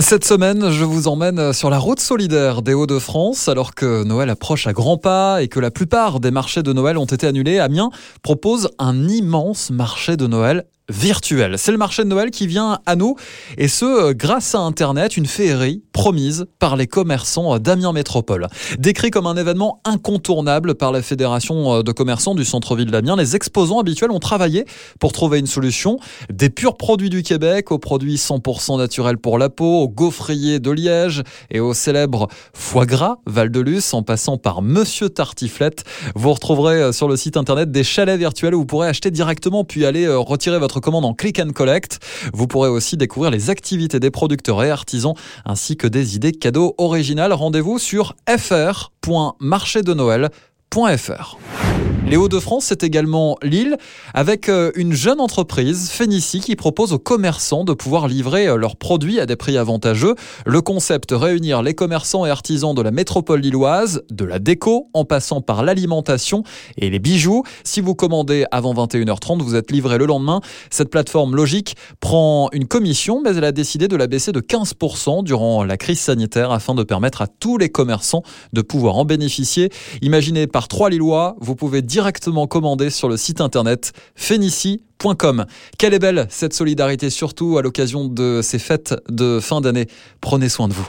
Cette semaine, je vous emmène sur la route solidaire des Hauts-de-France. Alors que Noël approche à grands pas et que la plupart des marchés de Noël ont été annulés, Amiens propose un immense marché de Noël C'est le marché de Noël qui vient à nous, et ce, euh, grâce à Internet, une féerie promise par les commerçants d'Amiens Métropole. Décrit comme un événement incontournable par la Fédération euh, de commerçants du centre-ville d'Amiens, les exposants habituels ont travaillé pour trouver une solution. Des purs produits du Québec aux produits 100% naturels pour la peau, aux gaufriers de Liège et au célèbre foie gras Val-de-Luce, en passant par Monsieur Tartiflette. Vous retrouverez euh, sur le site internet des chalets virtuels où vous pourrez acheter directement puis aller retirer votre commande en click and collect. Vous pourrez aussi découvrir les activités des producteurs et artisans ainsi que des idées cadeaux originales. Rendez-vous sur fr.marchédenoël.fr. Les Hauts-de-France, c'est également Lille, avec euh, une jeune entreprise, Fénici, qui propose aux commerçants de pouvoir livrer euh, leurs produits à des prix avantageux. Le concept, réunir les commerçants et artisans de la métropole lilloise, de la déco, en passant par l'alimentation et les bijoux. Si vous commandez avant 21h30, vous êtes livré le lendemain. Cette plateforme logique prend une commission, mais elle a décidé de la baisser de 15% durant la crise sanitaire afin de permettre à tous les commerçants de pouvoir en bénéficier. Imaginez par trois Lillois, vous pouvez directement commander sur le site internet fenici.com. Quelle est belle cette solidarité, surtout à l'occasion de ces fêtes de fin d'année. Prenez soin de vous.